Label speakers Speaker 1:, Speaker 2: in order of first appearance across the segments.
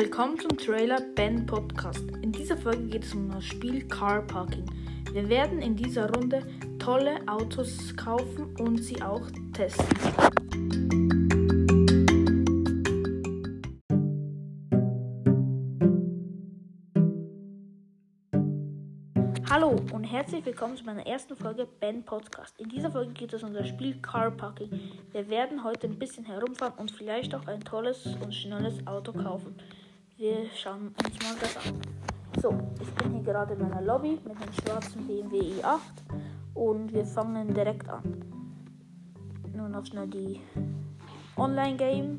Speaker 1: Willkommen zum Trailer Ben Podcast. In dieser Folge geht es um das Spiel Car Parking. Wir werden in dieser Runde tolle Autos kaufen und sie auch testen. Hallo und herzlich willkommen zu meiner ersten Folge Ben Podcast. In dieser Folge geht es um das Spiel Car Parking. Wir werden heute ein bisschen herumfahren und vielleicht auch ein tolles und schnelles Auto kaufen. Wir schauen uns mal das an. So, ich bin hier gerade in meiner Lobby mit dem schwarzen BMW i8 und wir fangen direkt an. Nur noch schnell die Online Game.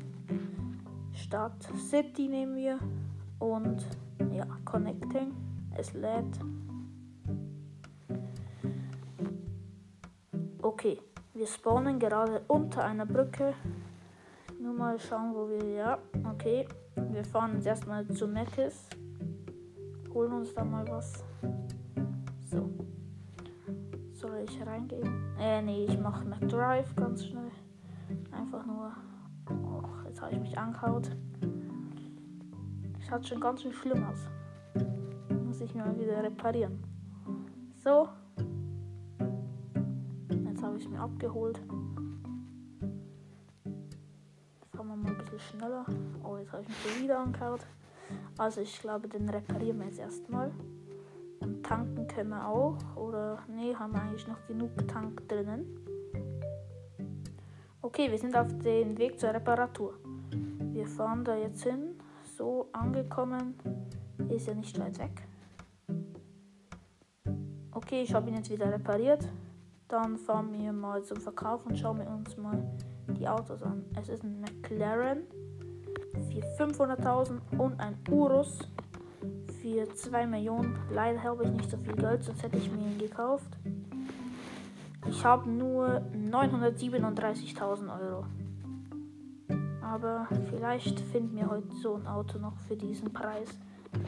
Speaker 1: Start City nehmen wir und ja, Connecting. Es lädt. Okay, wir spawnen gerade unter einer Brücke. Nur mal schauen, wo wir. Ja, okay. Wir fahren jetzt erstmal zu Meckes. Holen uns da mal was. So. Soll ich reingehen? Äh, nee, ich mache McDrive ganz schnell. Einfach nur. Och, jetzt habe ich mich angehaut. Schaut schon ganz schön schlimm aus. Muss ich mal wieder reparieren. So, ich mir abgeholt. Bisschen schneller. Oh, jetzt habe ich mich wieder angehaut. Also ich glaube, den reparieren wir jetzt erstmal. Und tanken können wir auch. Oder nee, haben wir eigentlich noch genug Tank drinnen. Okay, wir sind auf dem Weg zur Reparatur. Wir fahren da jetzt hin. So angekommen. Ist ja nicht weit weg. Okay, ich habe ihn jetzt wieder repariert. Dann fahren wir mal zum Verkauf und schauen wir uns mal die Autos an. Es ist ein McLaren für 500.000 und ein Urus für 2 Millionen. Leider habe ich nicht so viel Geld, sonst hätte ich mir ihn gekauft. Ich habe nur 937.000 Euro. Aber vielleicht finden wir heute so ein Auto noch für diesen Preis.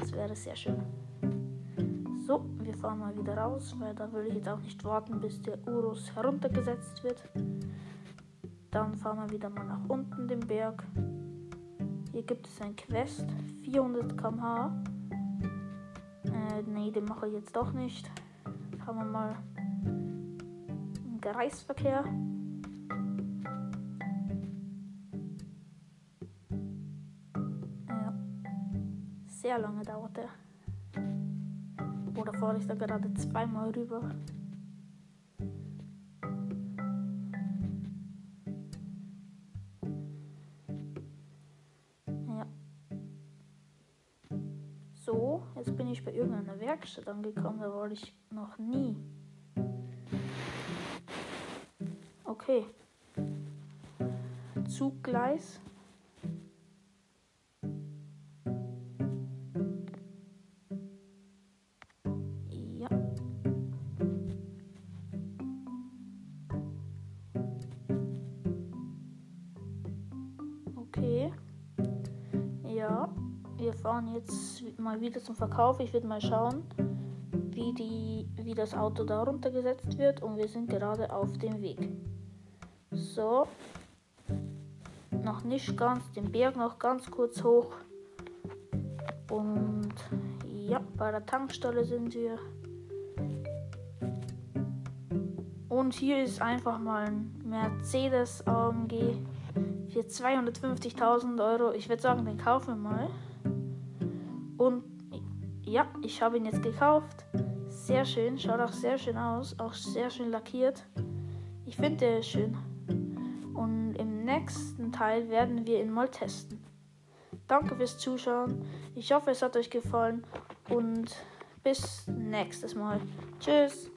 Speaker 1: Das wäre sehr schön. Fahren mal wieder raus, weil da will ich jetzt auch nicht warten, bis der Urus heruntergesetzt wird. Dann fahren wir wieder mal nach unten den Berg. Hier gibt es ein Quest, 400 km/h. Äh, nee, den mache ich jetzt doch nicht. Fahren wir mal im Kreisverkehr. Ja. Sehr lange dauert der. Oder fahre ich da gerade zweimal rüber? Ja. So, jetzt bin ich bei irgendeiner Werkstatt angekommen, da war ich noch nie. Okay. Zuggleis. Ja, wir fahren jetzt mal wieder zum Verkauf. Ich werde mal schauen, wie, die, wie das Auto da runtergesetzt wird. Und wir sind gerade auf dem Weg. So. Noch nicht ganz den Berg, noch ganz kurz hoch. Und ja, bei der Tankstelle sind wir. Und hier ist einfach mal ein Mercedes AMG für 250.000 Euro. Ich würde sagen, den kaufen wir mal. Und ja, ich habe ihn jetzt gekauft. Sehr schön, schaut auch sehr schön aus, auch sehr schön lackiert. Ich finde der schön. Und im nächsten Teil werden wir ihn mal testen. Danke fürs Zuschauen. Ich hoffe, es hat euch gefallen und bis nächstes Mal. Tschüss.